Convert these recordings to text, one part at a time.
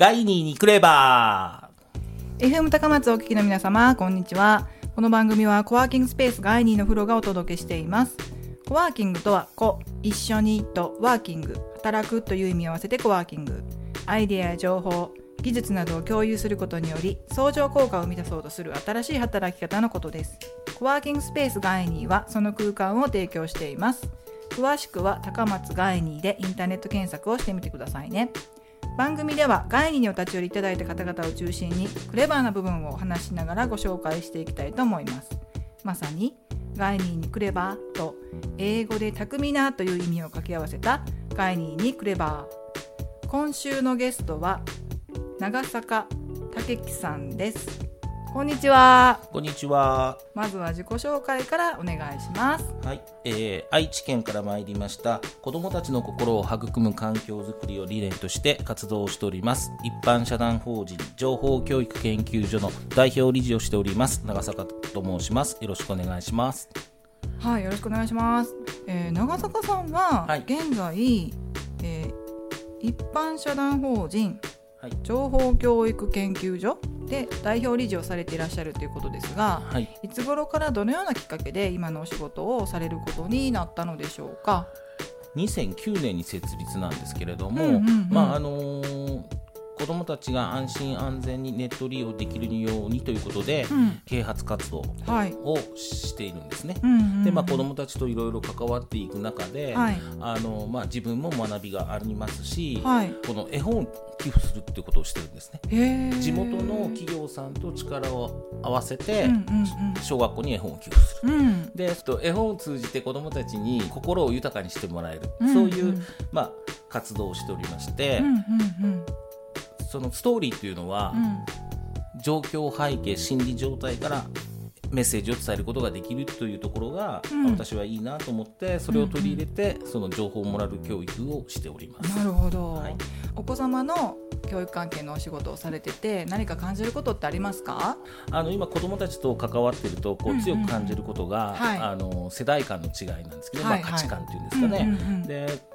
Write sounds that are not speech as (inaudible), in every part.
ガイニーに来れば。FM 高松をお聞きの皆様こんにちは。この番組はコワーキングスペースガイニーの風呂がお届けしています。コワーキングとはコ一緒にとワーキング。働くという意味を合わせてコワーキング。アイデアや情報技術などを共有することにより相乗効果を生み出そうとする新しい働き方のことです。コワーキングスペースガイニーはその空間を提供しています。詳しくは高松ガイニーでインターネット検索をしてみてくださいね。番組ではガイニーにお立ち寄りいただいた方々を中心にクレバーな部分をお話しながらご紹介していきたいと思います。まさにガイニーにクレバーと英語で巧みなという意味を掛け合わせたガイニーにクレバー。今週のゲストは長坂武樹さんです。こんにちは。こんにちは。まずは自己紹介からお願いします。はい、えー、愛知県から参りました。子どもたちの心を育む環境づくりを理念として活動をしております。一般社団法人情報教育研究所の代表理事をしております。長坂と申します。よろしくお願いします。はいよろしくお願いします、えー、長坂さんははい。現在、えー一般社団法人はい。情報教育研究所で代表理事をされていらっしゃるということですがはい。いつ頃からどのようなきっかけで今のお仕事をされることになったのでしょうか？2009年に設立なんですけれども、うんうんうん。まああのー子どもたちが安心安全にネット利用できるようにということで、うん。啓発活動はい、をしているんですね。うんうん。うんでまあ、子どもたちといろいろ関わっていく中で、はい。あのまあ、自分も学びがありますし、はい。この絵本を寄付するっていうことをしてるんですね。地元の企業さんと力を合わせて、うんうん小学校に絵本を寄付する。うんうん。でえっと絵本を通じて子どもたちに心を豊かにしてもらえる、うんそういう、まあ、活動をしておりまして、うんうんうんそのストーリーっていうのは、状況背景心理状態からメッセージを伝えることができるというところが、うん。私はいいなと思ってそれを取り入れて、その情報をもらう教育をしております。なるほど、はい。お子様の教育関係のお仕事をされてて何か感じることってありますか？あの今子どもたちと関わっているとこうんうんう強く感じることが、はい。あの世代間の違いなんですけど、はいまあ、価値観っていうんですかね。うんうんうん。で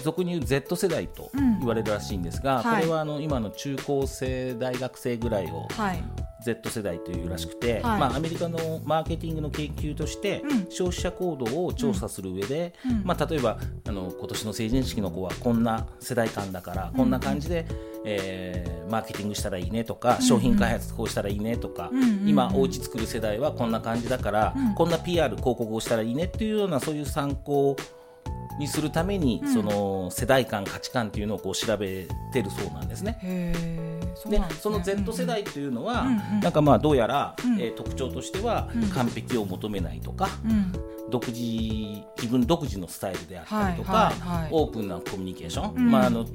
俗に言う Z 世代とうん。言われるらしいんですが、はい。これはあの今の中高生大学生ぐらいをはい。Z 世代というらしくて、はい。まあ、アメリカのマーケティングの研究として、うん。消費者行動を調査する上で、うん。まあ、例えばあの今年の成人式の子はこんな世代間だから、こんな感じで、えーマーケティングしたらいいねとか、うん。商品開発こうしたらいいねとか、うん。うん。今お家作る世代はこんな感じだから、うん。こんな PR 広告をしたらいいねっていうようなそういう参考にするために、うん。その世代間価値観っていうのをこう調べてるそうなんですね。そうでね。その Z 世代というのは、うんうん。なんかまあどうやら、うん。えー特徴としては、うん。完璧を求めないとかうん。独自自分独自のスタイルであったりとか、はいはいはい。オープンなコミュニケーション、うん。まあ、あの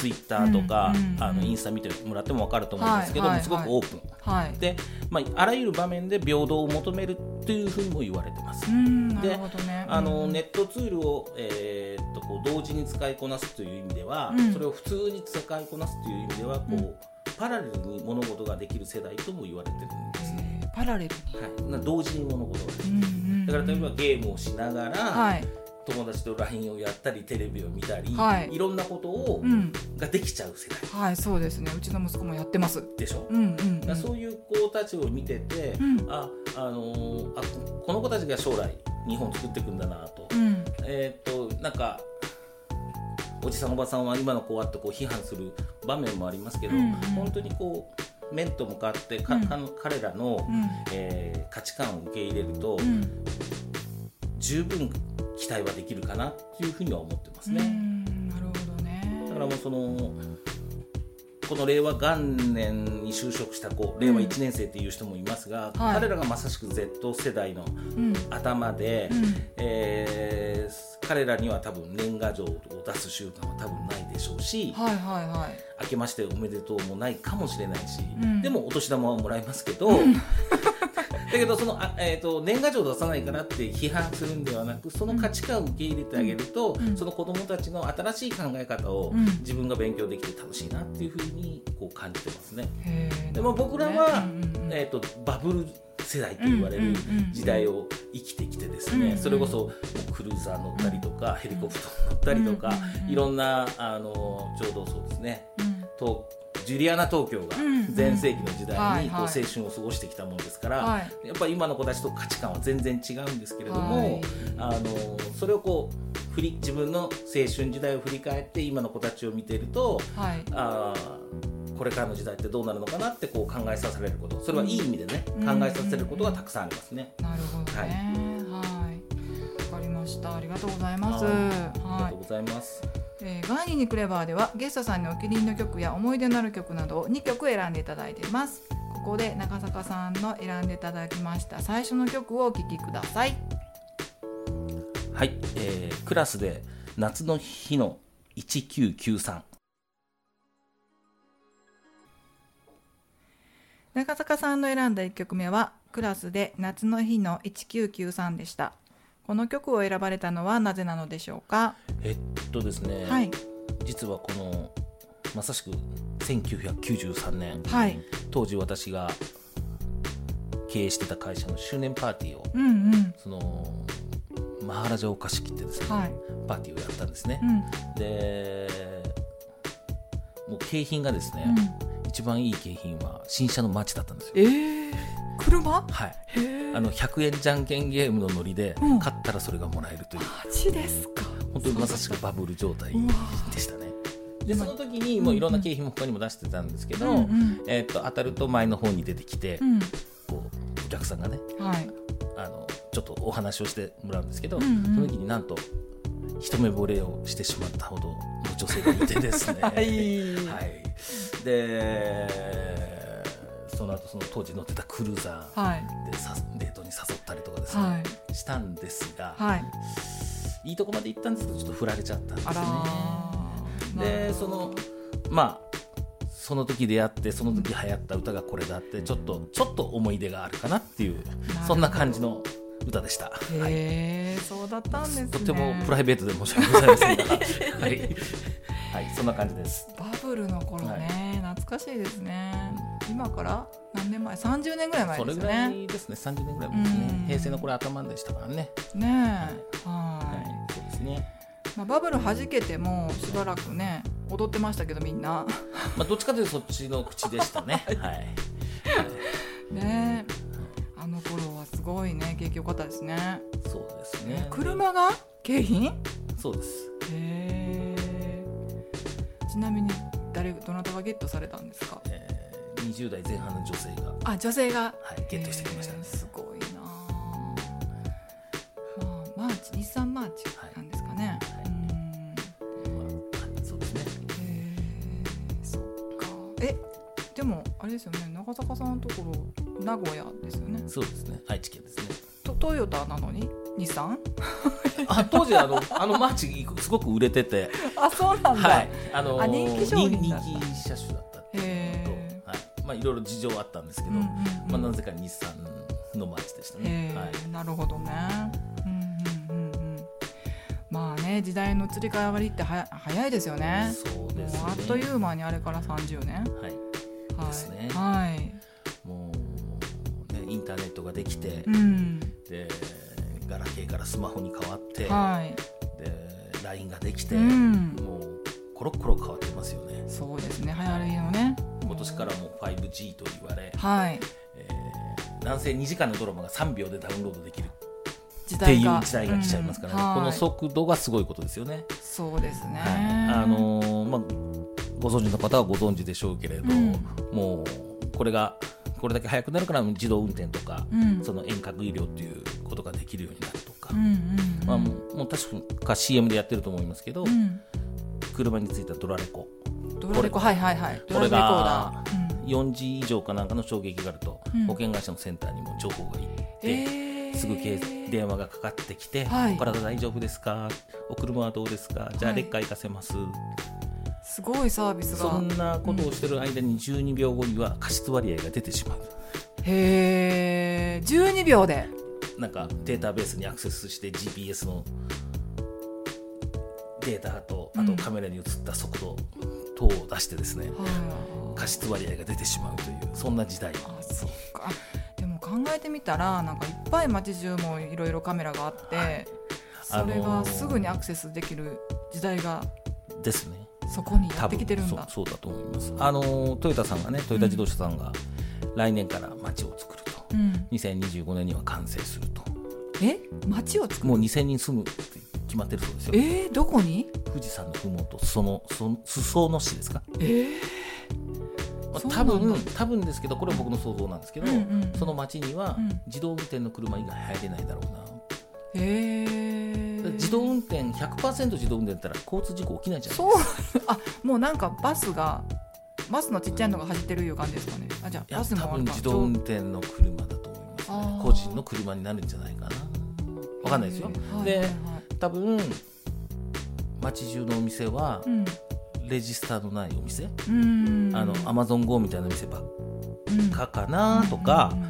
ツイッターとか、うんあのインスタ見てもらっても分かると思うんですけども、はいはい。すごくオープン。はい。で、まあ、あらゆる場面で平等を求めるというふうにも言われてます。でね。あのうん。ネットツールを、えーっとこう同時に使いこなすという意味では、うん。それを普通に使いこなすという意味ではこう、うん。パラレルに物事ができる世代とも言われてるんですね。パラレルに。はい、な同時に物事ができる。うんうんうん。だから例えばゲームをしながら、はい友達と LINE をやったりテレビを見たり、はい。い、ろんなことを、うん。ができちゃう世代はいそうですね。うちの息子もやってます。でしょ、うんうんだからそういう子たちを見てて、うん。ああのーあこの子たちが将来日本を作っていくんだなと、うん。えーっとなんかおじさんおばさんは今の子はってこう批判する場面もありますけど、うんうん。本当にこう面と向かってか、うん。か彼らの、うん。えー価値観を受け入れると、うん。十分期待はできるかなっていうふうには思ってますうね。んなるほどね。だからもうそのこの令和元年に就職した子令和1年生っていう人もいますが、はい。彼らがまさしく Z 世代のうん。頭で、うん。えー彼らには多分年賀状を出す習慣は多分ないでしょうし、はいはいはい。明けましておめでとうもないかもしれないし、うん。でもお年玉はもらえますけど、だけどそのあ、えー、と年賀状出さないからって批判するんではなくその価値観を受け入れてあげると、うん。その子どもたちの新しい考え方をうん。自分が勉強できて楽しいなっていうふうにこう感じてますね。でも僕らは、えー、とバブル世代と言われる時代を生きてきてですね、うんそれこそクルーザー乗ったりとか、ヘリコプター乗ったりとか、うんいろんなあのちょうどそうですねジュリアナ東京がうん全盛期の時代はいにこう青はい春を過ごしてきたものですから、はい。やっぱり今の子たちと価値観は全然違うんですけれども、はい。あのそれをこう振り自分の青春時代を振り返って今の子たちを見ているとはい。あーこれからの時代ってどうなるのかなってこう考えさせられること。それはいい意味でね、うん。考えさせることがたくさんありますね。なるほどね。はい。わ、かりました。ありがとうございます。はい。ありはいがとうございます。えーガーニーにクレバーではゲストさんにお気に入りの曲や思い出のある曲などを2曲選んでいただいています。ここで中坂さんの選んでいただきました。最初の曲をお聴きください。はい、えークラスで夏の日の1993中坂さんの選んだ1曲目はクラスで夏の日の1993でしたこの曲を選ばれたのはなぜなのでしょうか？えっとですね、はい。実はこのまさしく1993年はい。当時私が経営してた会社の周年パーティーをうんうん。そのマハラジャを貸し切ってですね、はい。パーティーをやったんですね。う、ん。でもう景品がですね、うん。一番いい景品は新車のマッチだったんですよ。えー、車？はいあの100円じゃんけんゲームのノリで、うん。買ったらそれがもらえるという。マジですか。本当にまさしくバブル状態でしたね。でその時にもういろんな景品も他にも出してたんですけど、うんうん。えー、と当たると前の方に出てきて、うん。こうお客さんがねはい。あのちょっとお話をしてもらうんですけど、うんうん。その時になんと一目惚れをしてしまったほどの女性がいてですね。(laughs) はい。はい。でその後その当時乗ってたクルーザはい。ーでさデートに誘ったりとかですね、はい。したんですが、はい。いいとこまで行ったんですけどちょっと振られちゃったんですね。でそのまあその時出会ってその時流行った歌がこれだってちょっとちょっと思い出があるかなっていうど。そんな感じの歌でした、はい、へえそうだったんですね。とてもプライベートで申し訳ございませんが。(laughs) はい、はい、そんな感じです。バブルの頃ね、懐かしいですね。今から何年前？30年ぐらい前それぐですよね。らいですね。30年ぐらい前ですうん。ね平成のこれ頭でしたからね。ねえ。は、はい。い。そうですね。まあ、バブル弾けてもしばらくね踊ってましたけどみんな。まあどっちかというとそっちの口でしたね。(laughs) はい。はすごいね景気良かったですね。そうですね。車が景品？そうです。へえちなみに誰どなたがゲットされたんですか？えー20代前半の女性が、あ女性が？はい、ゲットしてきましたね。すごいなあまあマーチ日産マーチなんですかね、はいあれですよね長坂さんのところ名古屋ですよね。そうですね。愛知県ですね。トトヨタなのに？日産？あ当時あのあのマーチすごく売れてて。あそうなんだ、はい。あのあ人気商品人気車種だったっていうと、はい。まあ、いろいろ事情あったんですけど、うんうんまあ、なぜか日産のマーチでしたね、へはい。えなるほどね。うんうんうんうん。まあね時代の移り変わりってはや早いですよね。そうですね。あっという間にあれから30年。はいはいですね。はいもう、ね、インターネットができて、うん。でガラケーからスマホに変わって、はい。で LINE ができて、うん。もうコロッコロ変わってますよね。そうですね。流行りのね。今年からもう 5G と言われ、はい。えー男性2時間のドラマが3秒でダウンロードできる。時っていう代が時代が来ちゃいますからね、うん。はい。この速度がすごいことですよね。そうですね、はい。あのーまあ、ご存知の方はご存知でしょうけれど、うん。もうこれがこれだけ速くなるから自動運転とか、うん。その遠隔医療っていうことができるようになるとか、うんうんうん。まあ、もう確か CM でやってると思いますけど、うん車についたドラレコ。ドラレコはいはいはい。ドラレコーこれがダー、うん。4時以上かなんかの衝撃があると、うん。保険会社のセンターにも情報がいって、えー。すぐけ電話がかかってきて、はい。お体大丈夫ですか？お車はどうですか？じゃあはい。レッカー行かせます、すごいサービスが。そんなことをしてる間に12秒後には過失割合が出てしまう。へえ12秒で。なんかデータベースにアクセスして GPS のデータとあとカメラに映った速度等を出してですね、は過失割合が出てしまうというそんな時代。ああそっか。でも考えてみたらなんかいっぱい街中もいろいろカメラがあって、はい。それがあのーすぐにアクセスできる時代がですねそこにやってきてるんだ。そうそうだと思います。あのトヨタさんがねトヨタ自動車さんが来年から街を作ると、うん、2025年には完成すると。え？町を作る？もう2000人住むって決まってるそうですよ。えー、どこに？富士山のふもとそのその裾野市ですか、えー、まあ多分多分ですけどこれは僕の想像なんですけど、うんうんその街にはうん。自動運転の車以外入れないだろうな、えー、自動運転100%自動運転だったら交通事故起きないじゃないそう。あもうなんかバスがバスのちっちゃいのが走ってるいう感じですかね。あじゃあバスも多分自動運転の車だと思いますあねー個人の車になるんじゃないかな。わかんないですよ。ではいはいはい。多分街中のお店はうん。レジスターのないお店、うん。あのアマゾン GO みたいな店ばっうんかかなとか、うん。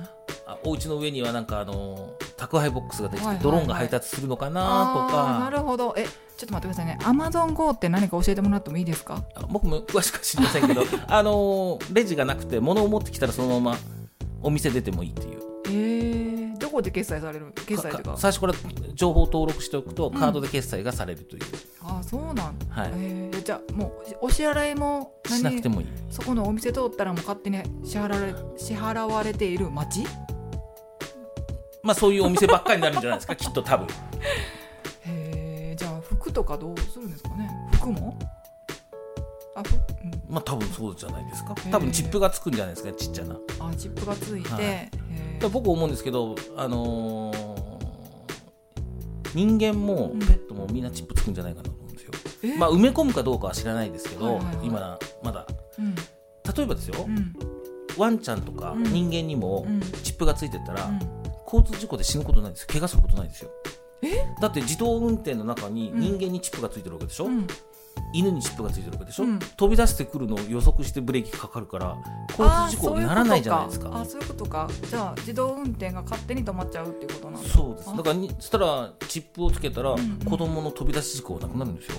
あお家の上にはなんかあの宅配ボックスができて、はいはいはい。ドローンが配達するのかなとあーなかるほど。えちょっと待ってくださいね。アマゾン GO って何か教えてもらってもいいですか？あ僕も詳しくは知りませんけど (laughs) あのレジがなくて物を持ってきたらそのままお店出てもいいっていう。えー、どこで決済される決済とか？最初から情報登録しておくとカードで決済がされるという、あそうなんはい。えーじゃあもうお支払いも何？しなくてもいい。そこのお店通ったらもう勝手に支払われ支払われている街？まあそういうお店ばっかりになるんじゃないですか？(laughs) きっと多分。へえじゃあ服とかどうするんですかね？服も？あふ、うん、まあ多分そうじゃないですか？多分チップがつくんじゃないですか？ちっちゃな。あチップがついて、はい。僕思うんですけどあのー人間もうん。ペットもみんなチップつくんじゃないかなと思うんですよ、え？まあ埋め込むかどうかは知らないですけど、はいはいはい。今まだ。うん。例えばですよ、うん。ワンちゃんとかうん。人間にもうん。チップがついてたら、うん交通事故で死ぬことないんですよ。怪我することないですよ。え？だって自動運転の中にうん。人間にチップがついてるわけでしょ、うん。犬にチップがついてるわけでしょ、うん。飛び出してくるのを予測してブレーキかかるから交通事故にならないじゃないですか。あそういうことかあそういうことか。じゃあ自動運転が勝手に止まっちゃうっていうことなんだそうです。あだからにそしたらチップをつけたら、んうん。子供の飛び出し事故はなくなるんですよ。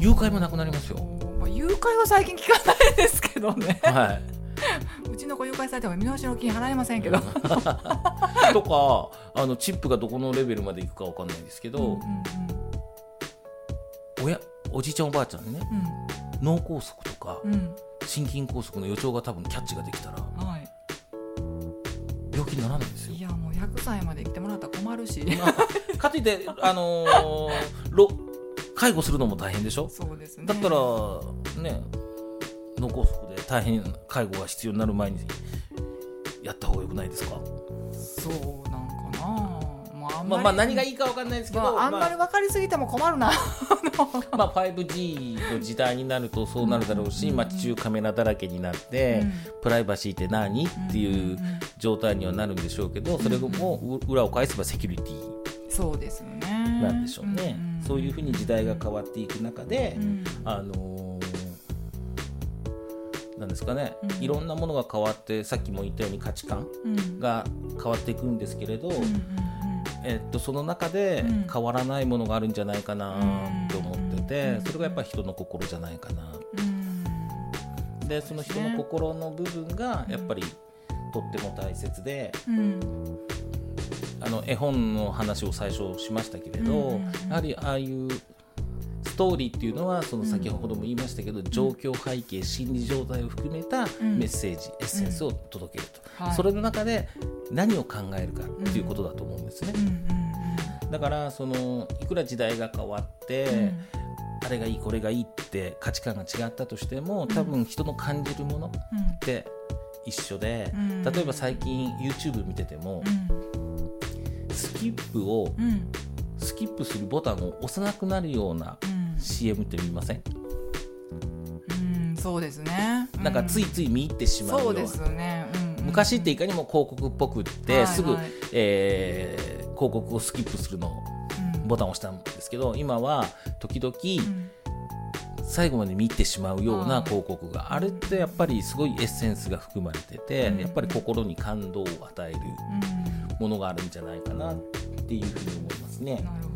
誘拐もなくなりますよ。まあ、誘拐は最近聞かないですけどね。はい、うちの子誘拐されても身代金払えませんけど、(laughs) とかあのチップがどこのレベルまでいくかわかんないですけど、うんうん親おじいちゃんおばあちゃんにね脳梗塞とかうん。うん心筋梗塞の予兆が多分キャッチができたらはい。病気にならないんですよ。いやもう100歳まで生きてもらったら困るし。まあかといって、あのー (laughs) ろ介護するのも大変でしょ？そうですね。だったらね脳梗塞で大変介護が必要になる前にやった方がよくないですか？そうなんかな。まああんまあ、まあ何がいいいかわかんないですけど、まあ、あんまり分かりすぎても困るな、まあ、5G の時代になるとそうなるだろうし、うん。街中カメラだらけになって、うん。プライバシーって何？っていう状態にはなるんでしょうけどそれもう裏を返せばセキュリティそうですよね。なんでしょうね、そういうふうに時代が変わっていく中で、うん。あのーなんですかね、うん。いろんなものが変わってさっきも言ったように価値観うん。が変わっていくんですけれど、うんうんえっと、その中でうん。変わらないものがあるんじゃないかなって思ってて、うん。それがやっぱり人の心じゃないかな。うん。でその人の心の部分がやっぱりとっても大切でうん。あの絵本の話を最初しましたけれど、やはりああいうストーリーっていうのはその先ほども言いましたけど、状況背景心理状態を含めたん。メッセージ、エッセンスを届けると、はい。それの中で何を考えるかっていうことだと思うんですね、うんうんだからそのいくら時代が変わって、うん。あれがいいこれがいいって価値観が違ったとしても多分人の感じるものって一緒で、うん。例えば最近 YouTube 見てても、スキップをうんうん。スキップするボタンを押さなくなるようなうん CM って見ません、うんそうですね。なんかついつい見入ってしまうような。そうですよね、うんうん。昔っていかにも広告っぽくって、はいすぐ、はいえー広告をスキップするのボタンを押したんですけど今は時々うん。最後まで見てしまうような広告があれってやっぱりすごいエッセンスが含まれてて、うん。やっぱり心に感動を与えるものがあるんじゃないかなっていうふうに思いますね。うん。なるほど。ね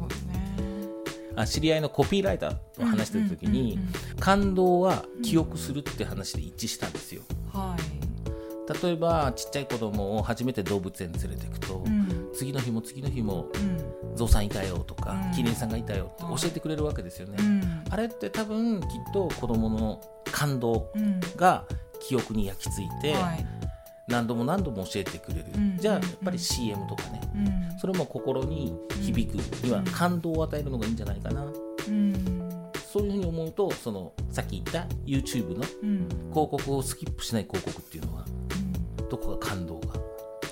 あ知り合いのコピーライターと話してる時に、感動は記憶するって話で一致したんですよ。はい。例えばちっちゃい子供を初めて動物園に連れていくと、うん。次の日も次の日もうん。ゾウさんいたよとか、うん。キリンさんがいたよって教えてくれるわけですよね、うん。あれって多分きっと子供の感動うん。が記憶に焼き付いて、はい何度も何度も教えてくれる、うん。じゃあやっぱり CM とかね。うん。それも心に響くにはうん感動を与えるのがいいんじゃないかな、うん。そういうふうに思うとそのさっき言った YouTube のうん。広告をスキップしない広告っていうのはどこか感動が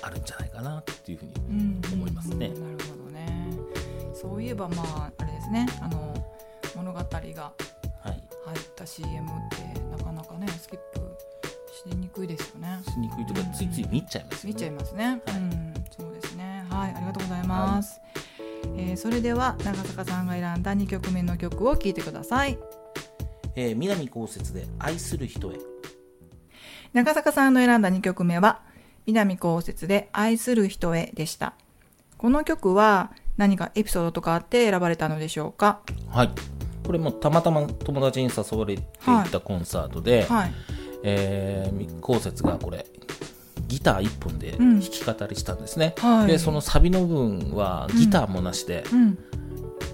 あるんじゃないかなっていうふうにうん。思いますね。なるほどね。そういえばまああれですね。あの物語がはい。入った CM ってなかなかねスキップしにくいですよね。しにくいとかついつい見ちゃいますよね。見ちゃいますね、はい。うん。そうですね。はい。ありがとうございます、えーそれでは長坂さんが選んだ2曲目の曲を聴いてください。えー南こうで愛する人へ。長坂さんの選んだ2曲目は南こうで愛する人へでした。この曲は何かエピソードとかあって選ばれたのでしょうか？はい。これもたまたま友達に誘われて行ったコンサートで、はいえー、後節がこれギター1本でうん。弾き語りしたんですね、はい。でそのサビの部分はギターもなしでうん。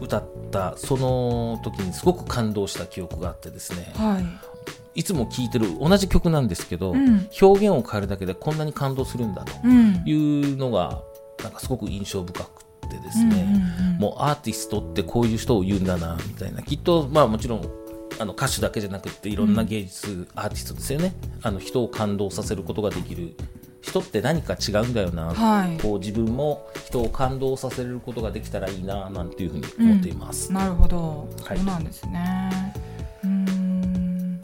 歌ったその時にすごく感動した記憶があってですね。はい。いつも聴いてる同じ曲なんですけど、うん。表現を変えるだけでこんなに感動するんだとうん。いうのがなんかすごく印象深くてですうんね、うんうん。もうアーティストってこういう人を言うんだなみたいな。きっとまあもちろんあの歌手だけじゃなくっていろんな芸術アーティストですよね、あの人を感動させることができる人って何か違うんだよな、はい。こう自分も人を感動させることができたらいいななんていうふうに思っています、なるほど、はい。そうなんですね。うーん。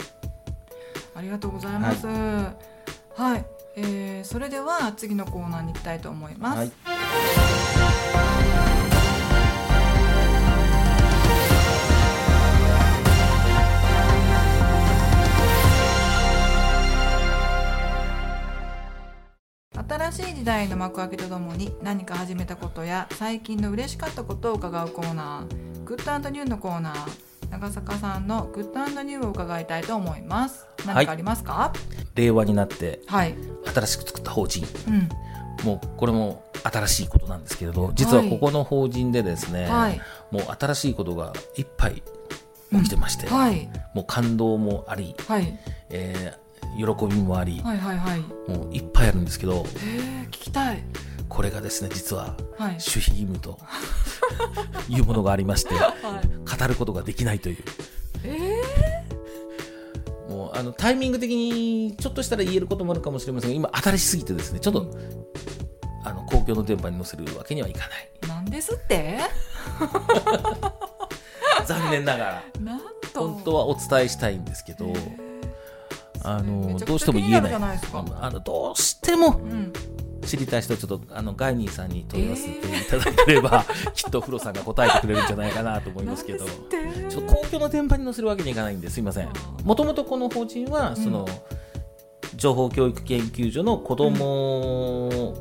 ありがとうございます。はい、えーそれでは次のコーナーに行きたいと思います、はい新しい時代の幕開けとともに何か始めたことや最近の嬉しかったことを伺うコーナーグッドニューのコーナー長坂さんのグッドニューを伺いたいと思います。何かありますか？令和になってはい、新しく作った法人。うん。もうこれも新しいことなんですけれど実はここの法人でですね、はい。もう新しいことがいっぱい起きてまして、はい。もう感動もあり、はい。えー喜びもあり、はいはいはい。もういっぱいあるんですけどえー、聞きたい。これがですね実ははい。守秘義務と (laughs) いうものがありましてはい。語ることができないという。えもうあのタイミング的にちょっとしたら言えることもあるかもしれませんが今新しすぎてですねちょっと、あの公共の電波に載せるわけにはいかない。ー、なんですって？(laughs) 残念ながら。本当はお伝えしたいんですけど、えーあのどうしても言えない。あのどうしてもうん。知りたい人はちょっとあのガイニーさんに問い合わせていただければ、(laughs) きっとフロさんが答えてくれるんじゃないかなと思いますけど。ちょっと公共の電波に載せるわけにいかないんですいません。もともとこの法人はその、情報教育研究所の子ども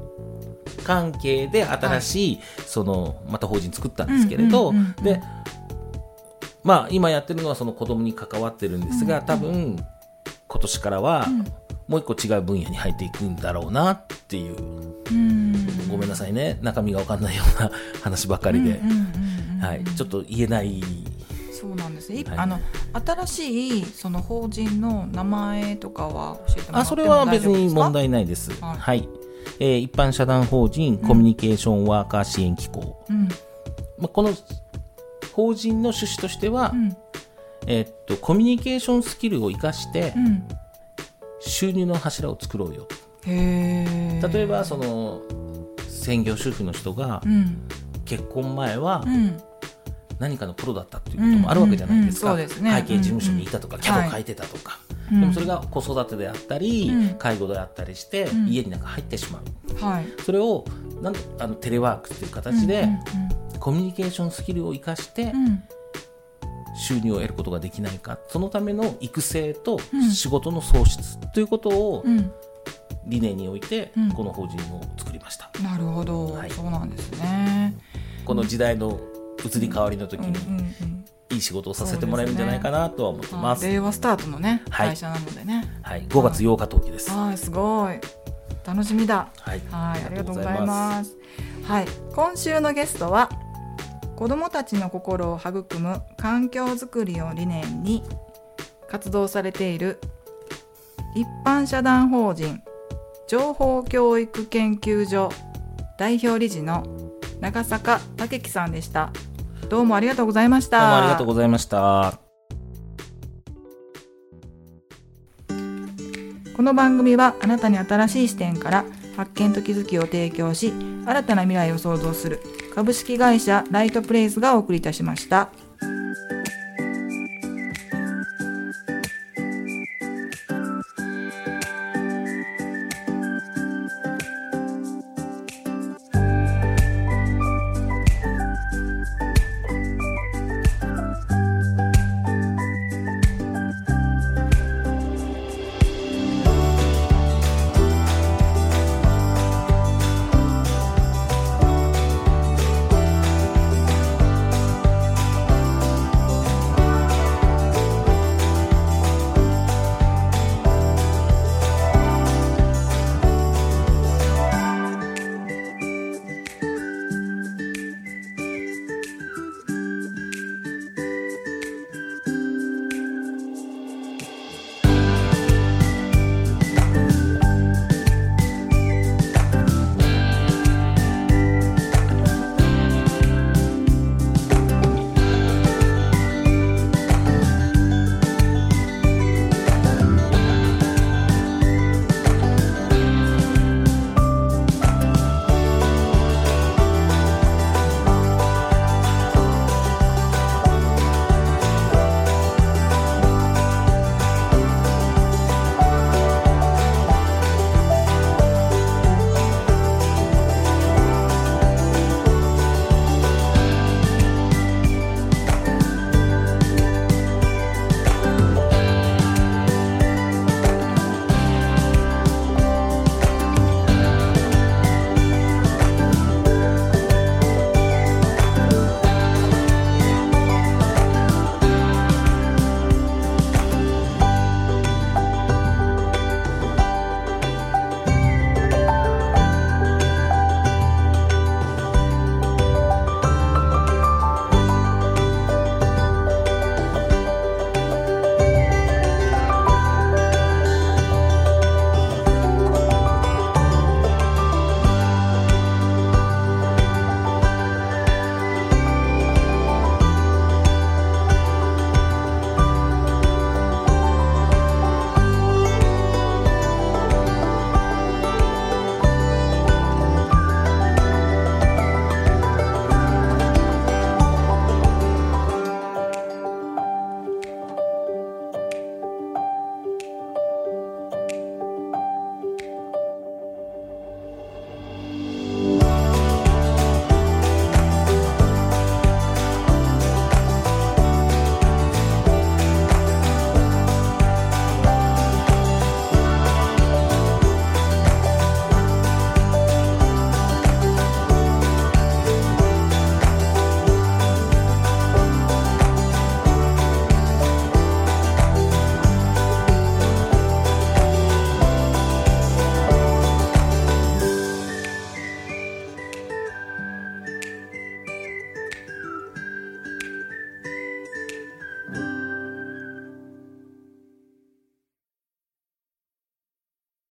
関係で新しい、そのまた法人作ったんですけれど、うんうんうんうん。でまあ今やってるのはその子どもに関わってるんですが、多分今年からはもう一個違う分野に入っていくんだろうなっていう。うん。ごめんなさいね。中身が分かんないような (laughs) 話ばかりで、はい、ちょっと言えない。そうなんです。ね、いはい。あの新しいその法人の名前とかは教えてもらってもあそれは別に問題ないです。はい。はい。えー一般社団法人コミュニケーションワーカー支援機構。うん。まあ、この法人の趣旨としては、うんえーっと、コミュニケーションスキルを活かしてうん。収入の柱を作ろうよ。例えば、その、専業主婦の人がうん。結婚前はうん。何かのプロだったっていうこともあるわけじゃないですか。会計事務所にいたとか、うん。キャド書いてたとか。うんでもそれが子育てであったり、うん。介護であったりして、ん。家になんか入ってしまう。はい。それをなんあのテレワークっていう形で、うんコミュニケーションスキルを生かしてうんうん収入を得ることができないか。そのための育成とうん。仕事の創出ということをうん。理念においてうん。この法人を作りました、なるほど、はい。そうなんですね。この時代の移り変わりの時にうん。いい仕事をさせてもらえるんじゃないかなとは思ってます。あ令和スタートのねはい。会社なのでね。はい、5月8日登記です、はいすごい。楽しみだ。はい。はい。ありがとうございます。はい、今週のゲストは子どもたちの心を育む環境づくりを理念に活動されている一般社団法人情報教育研究所代表理事の長坂武樹さんでしたどうもありがとうございましたどうもありがとうございました。この番組はあなたに新しい視点から発見と気づきを提供し新たな未来を創造する株式会社ライトプレイスがお送りいたしました。